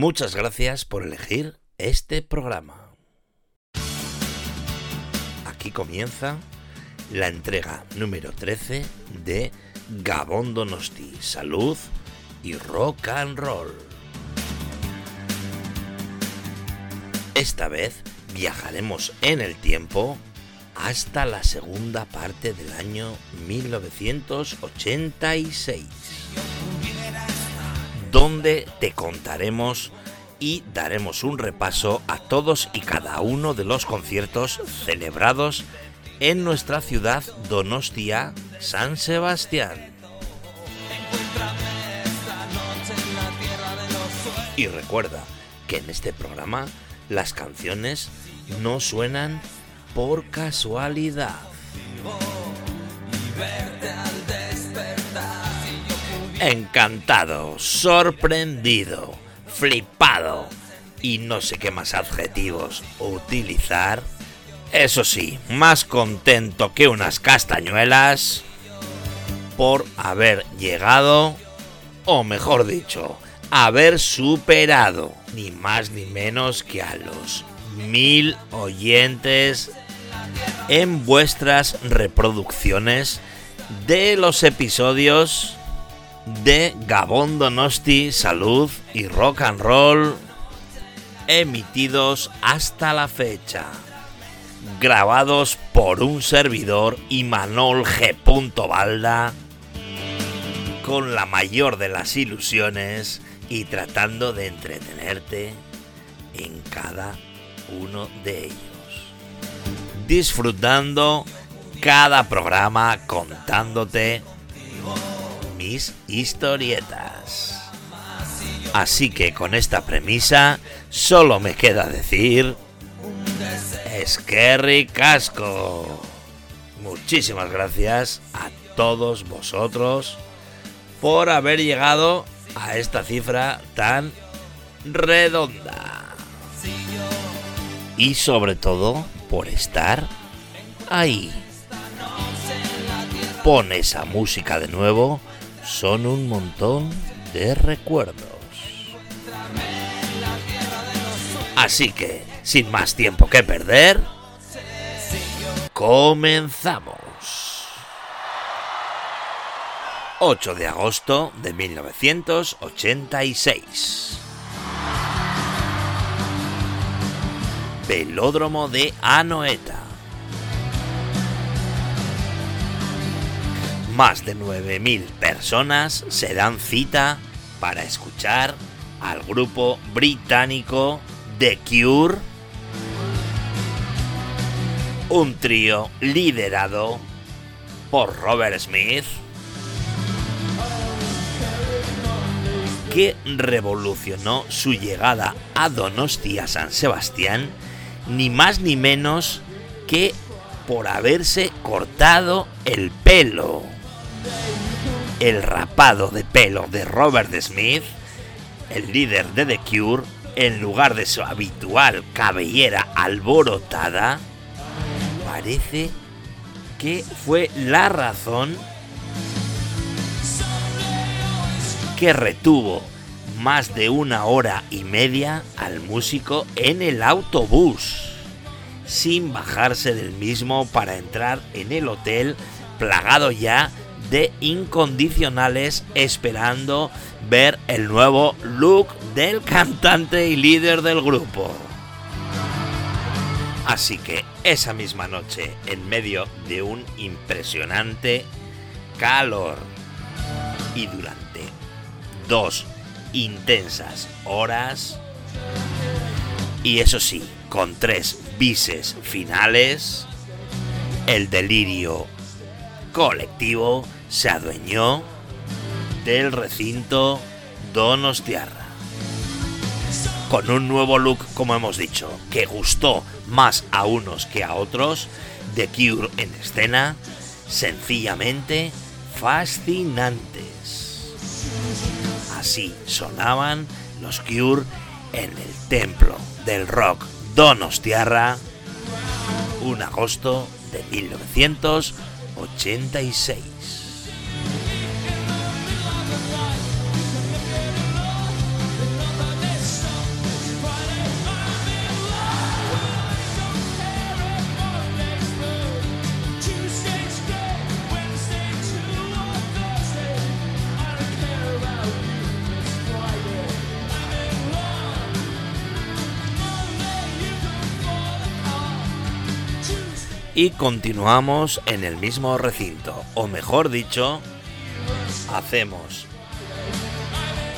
Muchas gracias por elegir este programa. Aquí comienza la entrega número 13 de Gabón Donosti, Salud y Rock and Roll. Esta vez viajaremos en el tiempo hasta la segunda parte del año 1986 donde te contaremos y daremos un repaso a todos y cada uno de los conciertos celebrados en nuestra ciudad Donostia, San Sebastián. Y recuerda que en este programa las canciones no suenan por casualidad. Encantado, sorprendido, flipado y no sé qué más adjetivos utilizar. Eso sí, más contento que unas castañuelas por haber llegado, o mejor dicho, haber superado ni más ni menos que a los mil oyentes en vuestras reproducciones de los episodios de Gabón Donosti, Salud y Rock and Roll emitidos hasta la fecha. Grabados por un servidor y Manol G. Balda con la mayor de las ilusiones y tratando de entretenerte en cada uno de ellos. Disfrutando cada programa contándote mis historietas. Así que con esta premisa solo me queda decir... Esquerri Casco. Muchísimas gracias a todos vosotros por haber llegado a esta cifra tan redonda. Y sobre todo por estar ahí. Pon esa música de nuevo son un montón de recuerdos. Así que, sin más tiempo que perder, comenzamos. 8 de agosto de 1986. Velódromo de Anoeta. Más de 9.000 personas se dan cita para escuchar al grupo británico The Cure, un trío liderado por Robert Smith, que revolucionó su llegada a Donostia San Sebastián, ni más ni menos que por haberse cortado el pelo el rapado de pelo de Robert Smith, el líder de The Cure, en lugar de su habitual cabellera alborotada, parece que fue la razón que retuvo más de una hora y media al músico en el autobús, sin bajarse del mismo para entrar en el hotel plagado ya de incondicionales esperando ver el nuevo look del cantante y líder del grupo. Así que esa misma noche, en medio de un impresionante calor y durante dos intensas horas, y eso sí, con tres bises finales, el delirio colectivo se adueñó del recinto Donostiarra. Con un nuevo look, como hemos dicho, que gustó más a unos que a otros, The Cure en escena, sencillamente fascinantes. Así sonaban los Cure en el templo del rock Donostiarra, un agosto de 1986. Y continuamos en el mismo recinto, o mejor dicho, hacemos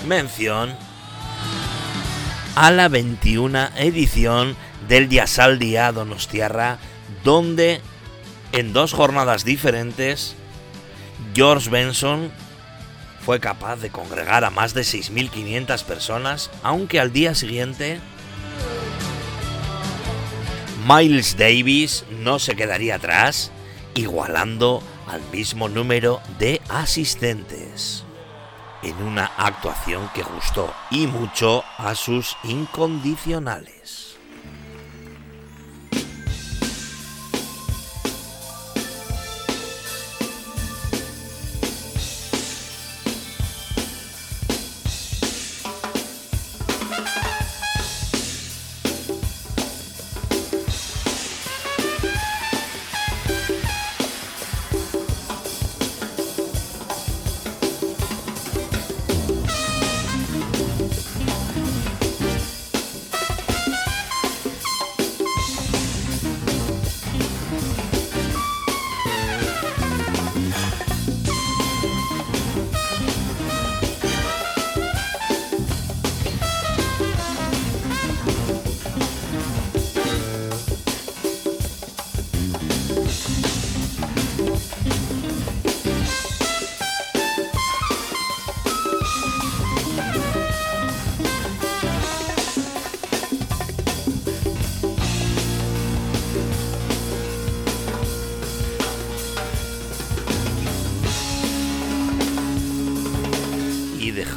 mención a la 21 edición del Yasal Día Donostiarra, donde en dos jornadas diferentes George Benson fue capaz de congregar a más de 6.500 personas, aunque al día siguiente Miles Davis no se quedaría atrás, igualando al mismo número de asistentes en una actuación que gustó y mucho a sus incondicionales.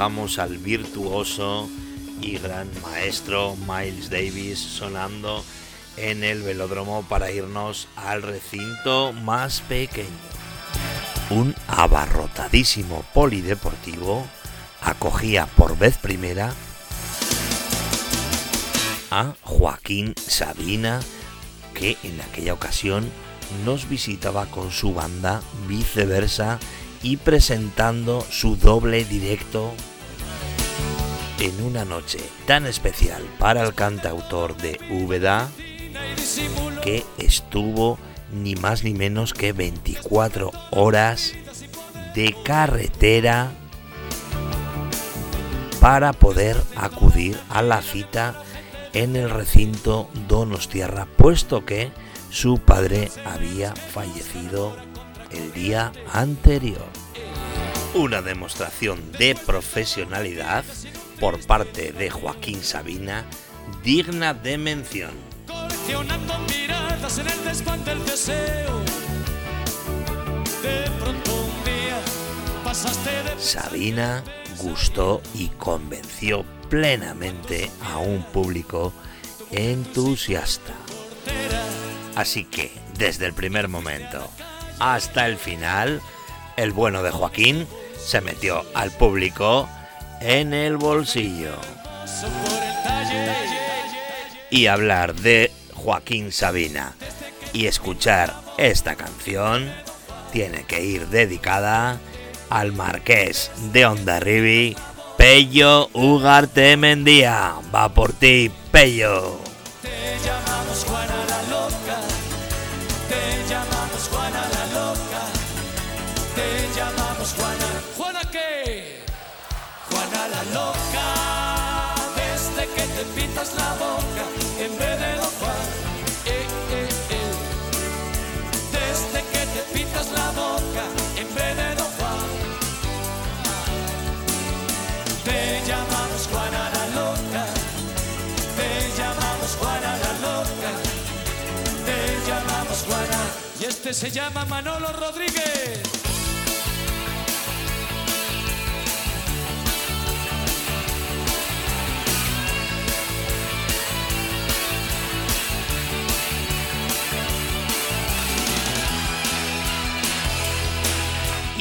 Al virtuoso y gran maestro Miles Davis sonando en el velódromo para irnos al recinto más pequeño. Un abarrotadísimo polideportivo acogía por vez primera a Joaquín Sabina, que en aquella ocasión nos visitaba con su banda viceversa y presentando su doble directo en una noche tan especial para el cantautor de Úbeda que estuvo ni más ni menos que 24 horas de carretera para poder acudir a la cita en el recinto Donostierra, puesto que su padre había fallecido el día anterior. Una demostración de profesionalidad por parte de Joaquín Sabina digna de mención. Sabina gustó y convenció plenamente a un público entusiasta. Así que, desde el primer momento hasta el final, el bueno de Joaquín se metió al público en el bolsillo. Y hablar de Joaquín Sabina y escuchar esta canción tiene que ir dedicada al marqués de Ondarribi, Pello Ugarte Mendía. Va por ti, Pello. La boca en vez de Don Juan. Eh, eh, eh. Desde que te pintas la boca en vez de Don Juan. Te llamamos Juana la loca, te llamamos Juana la loca, te llamamos Juana. Y este se llama Manolo Rodríguez.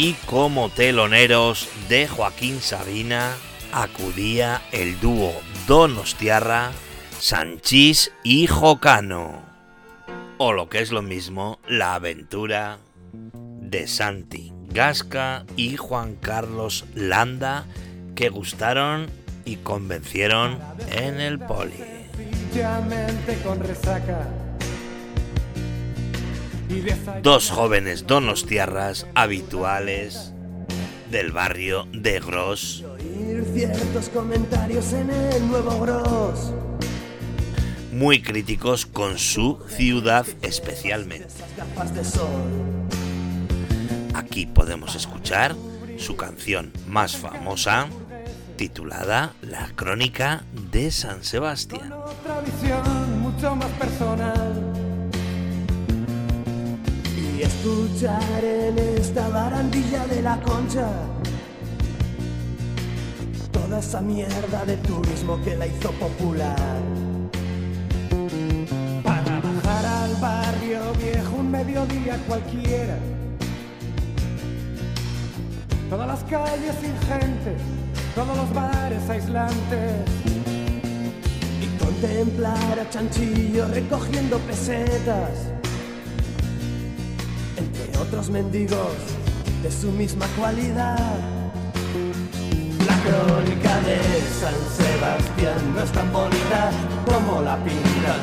Y como teloneros de Joaquín Sabina acudía el dúo Donostiarra, Sanchís y Jocano. O lo que es lo mismo, la aventura de Santi Gasca y Juan Carlos Landa que gustaron y convencieron en el poli. con resaca dos jóvenes donostiarras habituales del barrio de Gros. ciertos comentarios en el nuevo Gros. Muy críticos con su ciudad especialmente. Aquí podemos escuchar su canción más famosa, titulada La Crónica de San Sebastián. mucho más personal. Escuchar en esta barandilla de la concha toda esa mierda de turismo que la hizo popular. Para bajar al barrio viejo un mediodía cualquiera Todas las calles sin gente, todos los bares aislantes. Y contemplar a Chanchillo recogiendo pesetas. Otros mendigos de su misma cualidad. La crónica de San Sebastián no es tan bonita como la pintan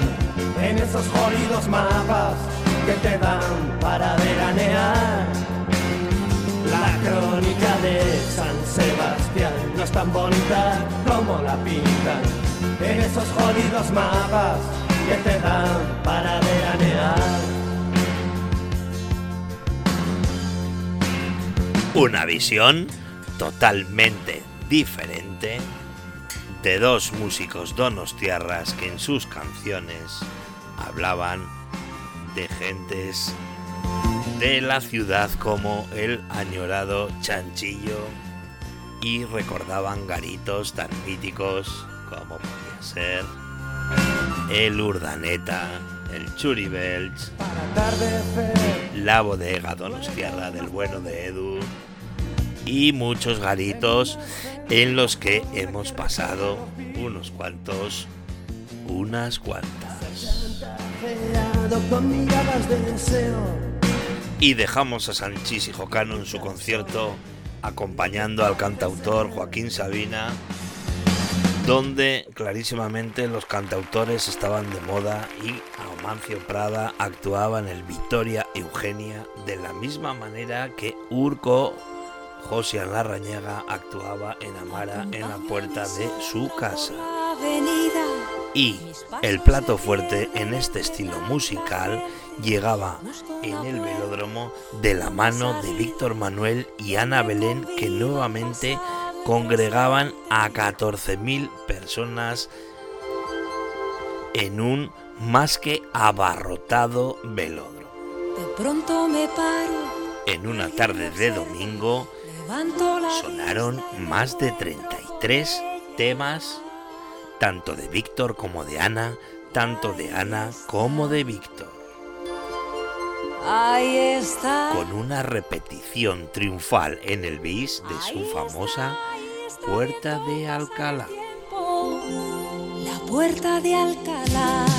en esos jodidos mapas que te dan para veranear. La crónica de San Sebastián no es tan bonita como la pintan en esos jodidos mapas que te dan para veranear. Una visión totalmente diferente de dos músicos donostiarras que en sus canciones hablaban de gentes de la ciudad como el añorado Chanchillo y recordaban garitos tan míticos como podía ser el Urdaneta, el Churibelch, la bodega Donostiarra del bueno de Edu y muchos garitos en los que hemos pasado unos cuantos, unas cuantas. Y dejamos a Sanchís y Jocano en su concierto acompañando al cantautor Joaquín Sabina, donde clarísimamente los cantautores estaban de moda y Amancio Prada actuaba en el Victoria Eugenia de la misma manera que Urco Josian Larrañaga actuaba en Amara en la puerta de su casa. Y el plato fuerte en este estilo musical llegaba en el velódromo de la mano de Víctor Manuel y Ana Belén que nuevamente congregaban a 14.000 personas en un más que abarrotado velódromo. De pronto me paro. En una tarde de domingo sonaron más de 33 temas, tanto de Víctor como de Ana, tanto de Ana como de Víctor. Ahí está. Con una repetición triunfal en el bis de su famosa Puerta de Alcalá. La Puerta de Alcalá.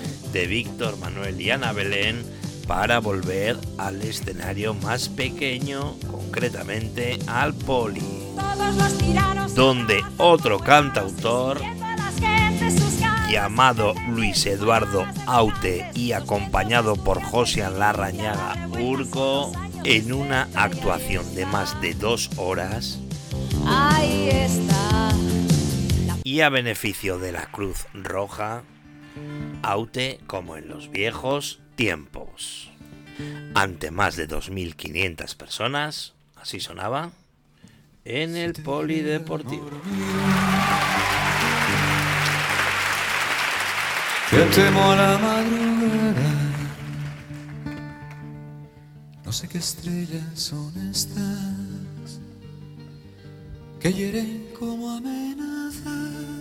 de Víctor Manuel y Ana Belén para volver al escenario más pequeño, concretamente al Poli, donde otro cantautor llamado Luis Eduardo Aute y acompañado por Josian Larrañaga Urco en una actuación de más de dos horas. Y a beneficio de la Cruz Roja, Aute como en los viejos tiempos. Ante más de 2.500 personas, así sonaba, en el Polideportivo. Yo temo a la madrugada. No sé qué estrellas son estas que hieren como amenazas.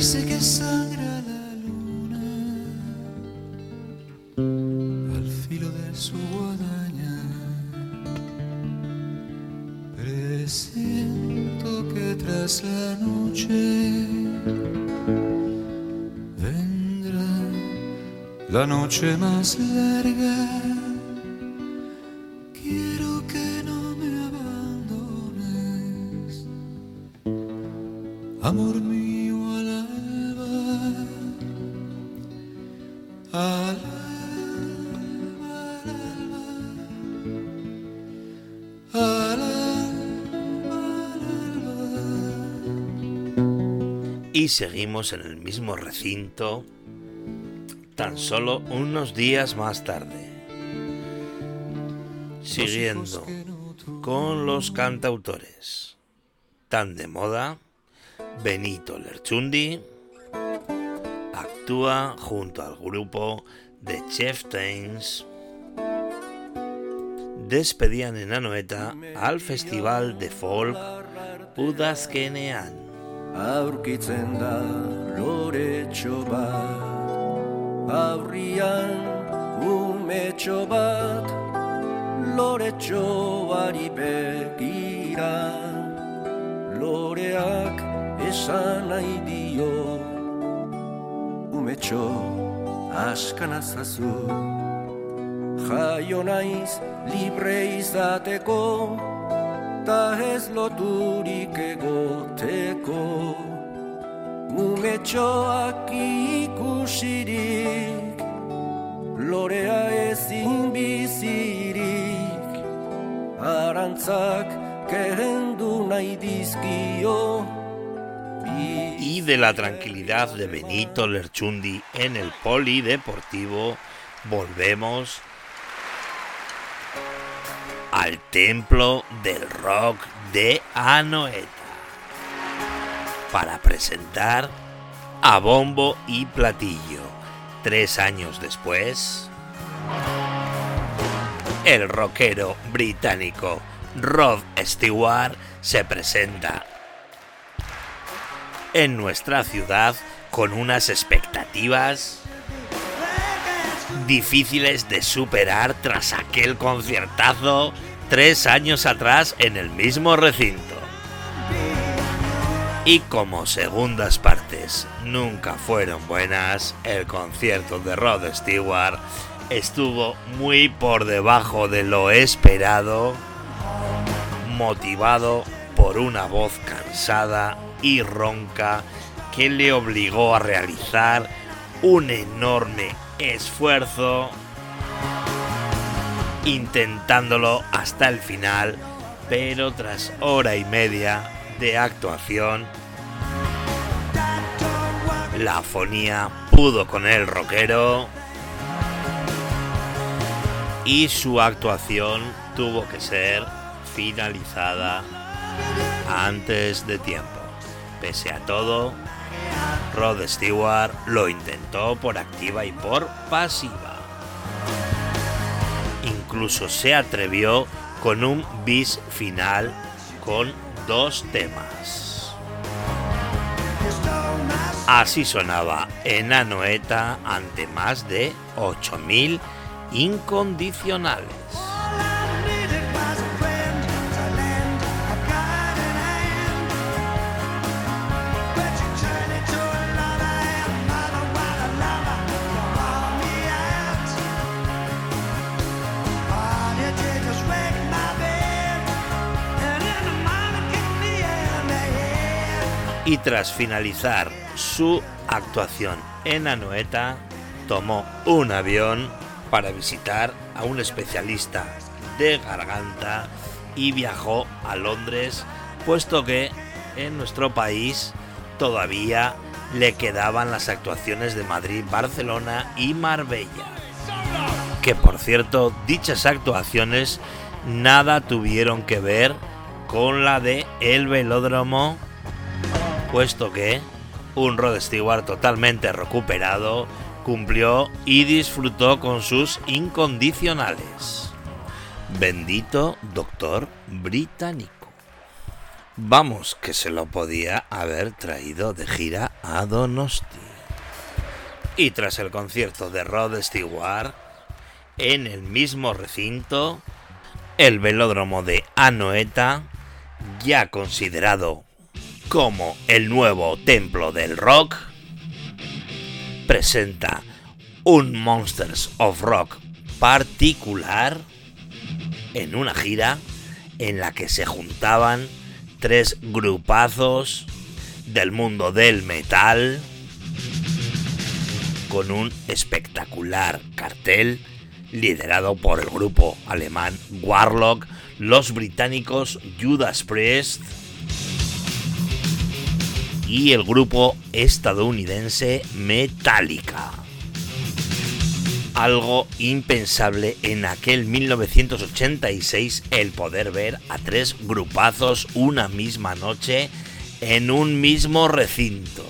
Sé qué sangra la luna al filo de su guadaña. Presiento que tras la noche vendrá la noche más larga. Seguimos en el mismo recinto tan solo unos días más tarde. Siguiendo con los cantautores tan de moda, Benito Lerchundi actúa junto al grupo The Chieftains. Despedían en Anoeta al festival de folk Udazkenean. Aurkitzen da loretxo bat. Aurrian umetxo bat loretxoari begira loreak esan nahi dio umetxo askanazazu jaio naiz libre izateko ta ez loturik egoteko Umetxoak ikusirik Lorea ezin bizirik. Arantzak kehendu nahi dizkio. Y de la tranquilidad de Benito Lerchundi en el polideportivo, volvemos al templo del rock de Anoeta para presentar a bombo y platillo. Tres años después, el rockero británico Rod Stewart se presenta en nuestra ciudad con unas expectativas difíciles de superar tras aquel conciertazo tres años atrás en el mismo recinto. Y como segundas partes nunca fueron buenas, el concierto de Rod Stewart estuvo muy por debajo de lo esperado, motivado por una voz cansada y ronca que le obligó a realizar un enorme esfuerzo intentándolo hasta el final, pero tras hora y media de actuación, la afonía pudo con el rockero y su actuación tuvo que ser finalizada antes de tiempo. Pese a todo, Rod Stewart lo intentó por activa y por pasiva. Incluso se atrevió con un bis final con dos temas. Así sonaba en Anoeta ante más de 8.000 incondicionales. Y tras finalizar su actuación en Anoeta, tomó un avión para visitar a un especialista de garganta y viajó a Londres, puesto que en nuestro país todavía le quedaban las actuaciones de Madrid, Barcelona y Marbella. Que por cierto, dichas actuaciones nada tuvieron que ver con la de El Velódromo, puesto que un Rod Stewart totalmente recuperado cumplió y disfrutó con sus incondicionales. Bendito doctor británico. Vamos, que se lo podía haber traído de gira a Donosti. Y tras el concierto de Rod Stewart, en el mismo recinto, el velódromo de Anoeta, ya considerado como el nuevo templo del rock, presenta un Monsters of Rock particular en una gira en la que se juntaban tres grupazos del mundo del metal con un espectacular cartel liderado por el grupo alemán Warlock, los británicos Judas Priest y el grupo estadounidense Metallica. Algo impensable en aquel 1986 el poder ver a tres grupazos una misma noche en un mismo recinto.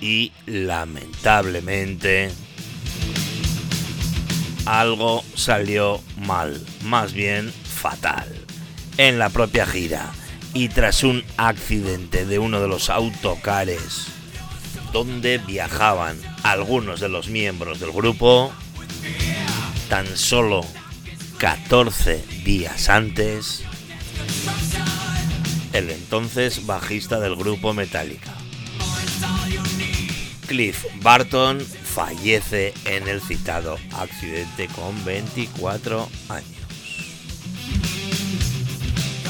Y lamentablemente algo salió mal, más bien fatal, en la propia gira y tras un accidente de uno de los autocares donde viajaban algunos de los miembros del grupo, tan solo 14 días antes, el entonces bajista del grupo Metallica, Cliff Barton, fallece en el citado accidente con 24 años.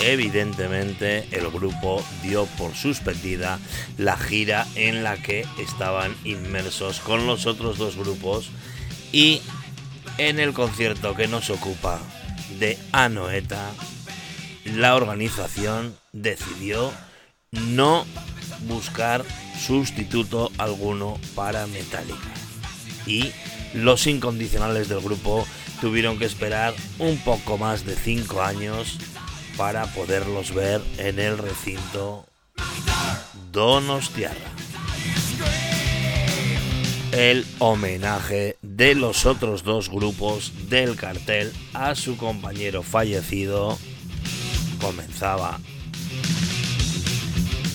Evidentemente el grupo dio por suspendida la gira en la que estaban inmersos con los otros dos grupos y en el concierto que nos ocupa de Anoeta, la organización decidió no buscar sustituto alguno para Metallica. Y los incondicionales del grupo tuvieron que esperar un poco más de 5 años para poderlos ver en el recinto Donostiarra. El homenaje de los otros dos grupos del cartel a su compañero fallecido comenzaba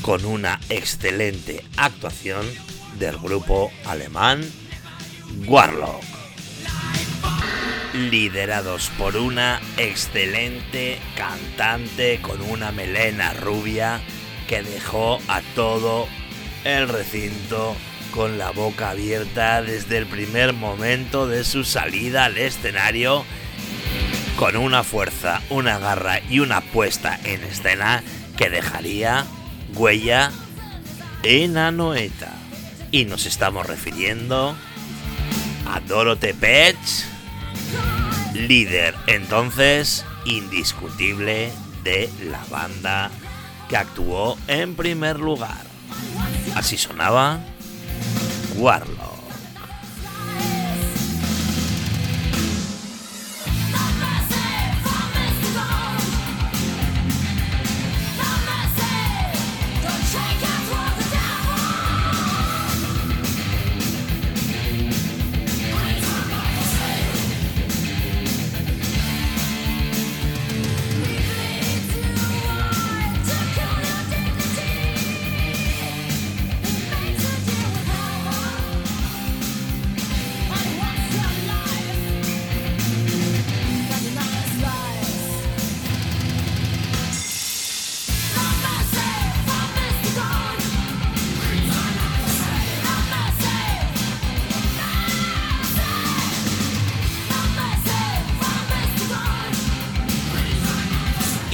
con una excelente actuación del grupo alemán Warlock liderados por una excelente cantante con una melena rubia que dejó a todo el recinto con la boca abierta desde el primer momento de su salida al escenario, con una fuerza, una garra y una puesta en escena que dejaría huella en Anoeta. Y nos estamos refiriendo a Dorothy Petch líder entonces indiscutible de la banda que actuó en primer lugar. Así sonaba Warlock.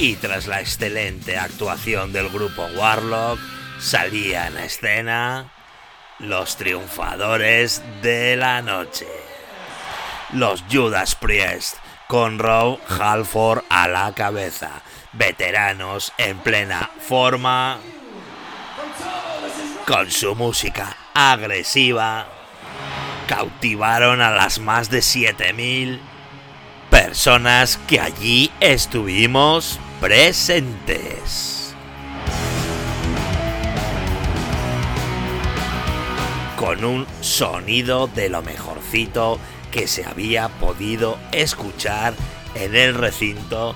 Y tras la excelente actuación del grupo Warlock salían a escena los triunfadores de la noche. Los Judas Priest con Rob Halford a la cabeza, veteranos en plena forma, con su música agresiva, cautivaron a las más de 7000 personas que allí estuvimos presentes. Con un sonido de lo mejorcito que se había podido escuchar en el recinto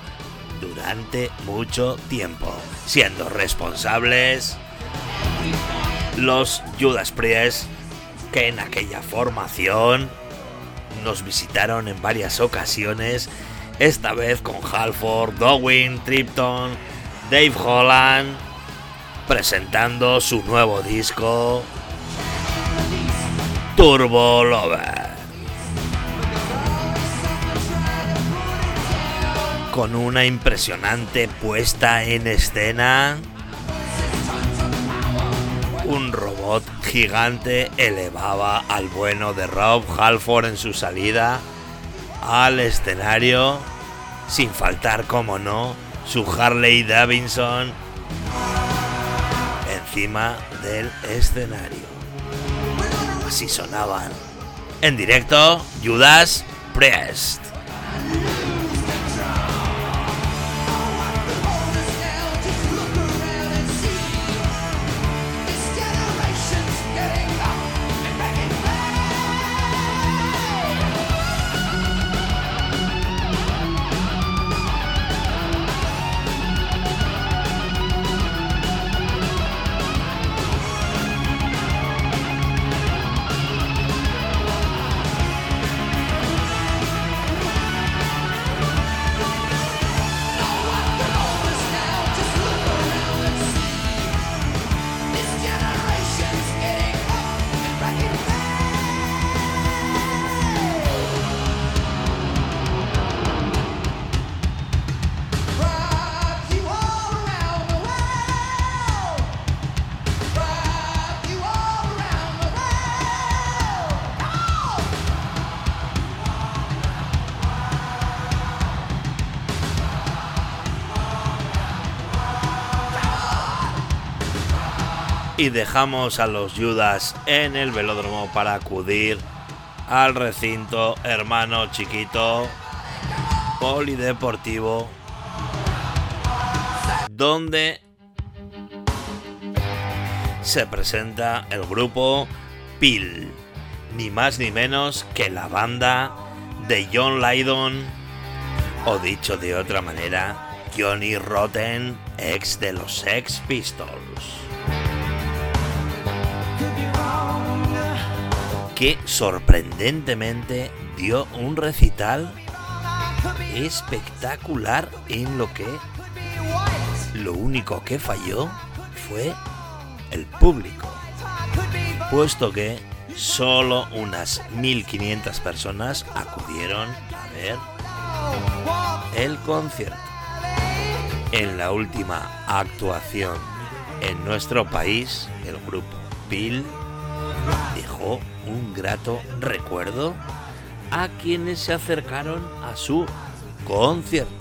durante mucho tiempo, siendo responsables los Judas Priest que en aquella formación nos visitaron en varias ocasiones, esta vez con Halford, Dowin, Tripton, Dave Holland, presentando su nuevo disco Turbo Lover. Con una impresionante puesta en escena, un robot gigante elevaba al bueno de Rob Halford en su salida al escenario, sin faltar, como no, su Harley Davidson encima del escenario. Así sonaban en directo Judas Priest. Dejamos a los Judas en el velódromo para acudir al recinto hermano chiquito polideportivo donde se presenta el grupo Pil, ni más ni menos que la banda de John Lydon, o dicho de otra manera, Johnny Rotten, ex de los Sex Pistols. Que sorprendentemente dio un recital espectacular en lo que lo único que falló fue el público, puesto que solo unas 1500 personas acudieron a ver el concierto. En la última actuación en nuestro país, el grupo Bill dejó un grato recuerdo a quienes se acercaron a su concierto.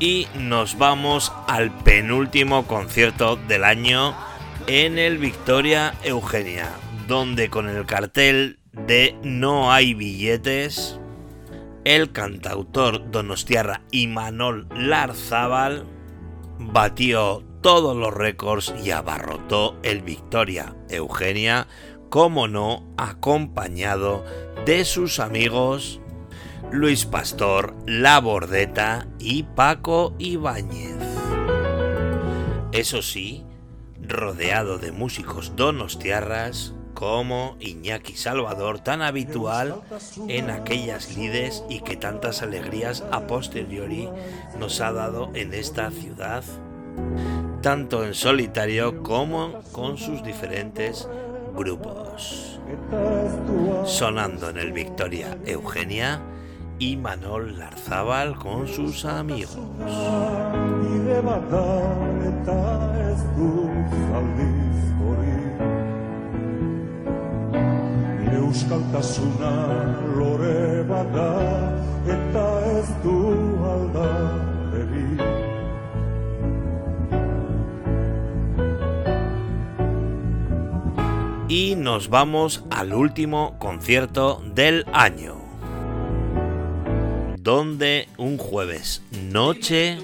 Y nos vamos al penúltimo concierto del año en el Victoria Eugenia, donde con el cartel de No hay billetes, el cantautor donostiarra Imanol Larzábal batió todos los récords y abarrotó el Victoria Eugenia, como no, acompañado de sus amigos Luis Pastor, La Bordeta y Paco Ibáñez. Eso sí, rodeado de músicos donostiarras como Iñaki Salvador, tan habitual en aquellas lides y que tantas alegrías a posteriori nos ha dado en esta ciudad, tanto en solitario como con sus diferentes grupos. Sonando en el Victoria Eugenia y Manol Larzábal con sus amigos. Y nos vamos al último concierto del año, donde un jueves noche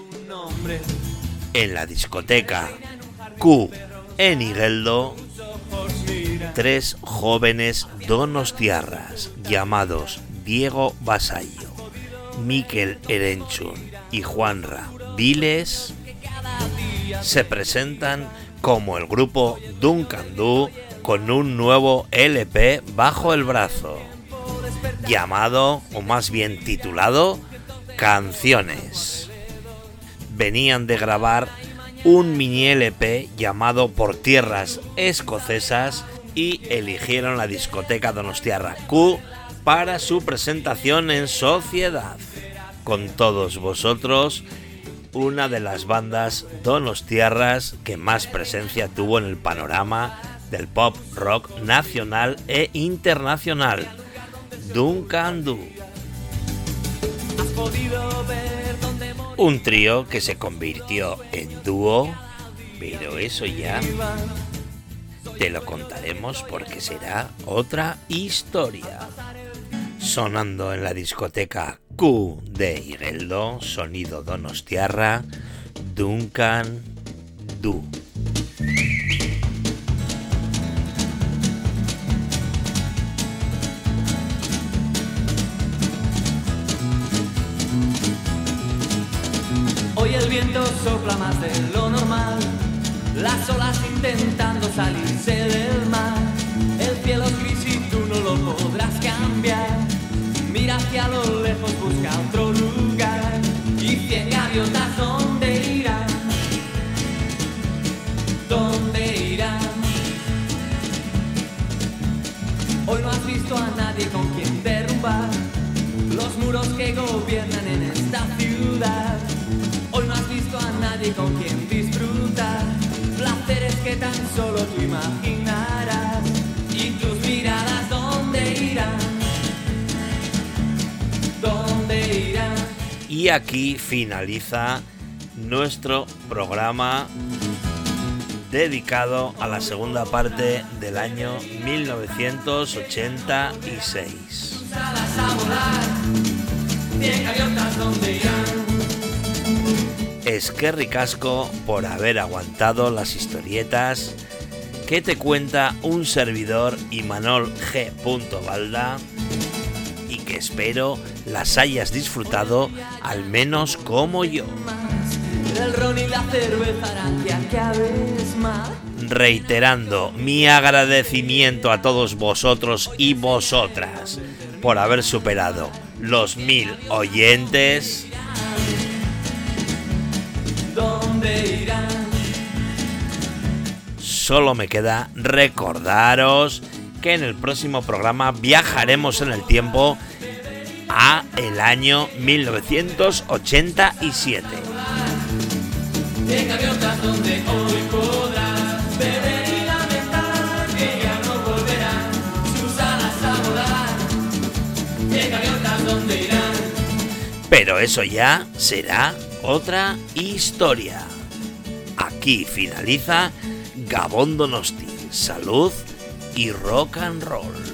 en la discoteca Q en Igueldo tres jóvenes donostiarras llamados Diego Basallo, Miquel Erenchun y Juanra Viles se presentan como el grupo Duncan Du con un nuevo LP bajo el brazo, llamado, o más bien titulado, Canciones. Venían de grabar un mini LP llamado Por Tierras Escocesas y eligieron la discoteca Donostiarra Q para su presentación en sociedad. Con todos vosotros, una de las bandas donostiarras que más presencia tuvo en el panorama del pop rock nacional e internacional, Duncan Du. Un trío que se convirtió en dúo, pero eso ya te lo contaremos porque será otra historia. Sonando en la discoteca Q de Ireldo, sonido Donostiarra, Duncan Du. Hoy el viento sopla más de lo normal las olas intentando salirse del. Solo tú imaginarás. Y tus miradas, ¿dónde irán? ¿Dónde irán? Y aquí finaliza nuestro programa dedicado a la segunda parte del año 1986. Es que ricasco por haber aguantado las historietas que te cuenta un servidor Imanol G. Valda y que espero las hayas disfrutado al menos como yo. Reiterando mi agradecimiento a todos vosotros y vosotras por haber superado los mil oyentes. ¿Dónde irán? Solo me queda recordaros que en el próximo programa viajaremos en el tiempo a el año 1987. En gaviotas donde hoy podrás beber y lamentar que ya no volverán sus alas a volar. En gaviotas donde irán. Pero eso ya será otra historia. Aquí finaliza Gabón Donosti, salud y rock and roll.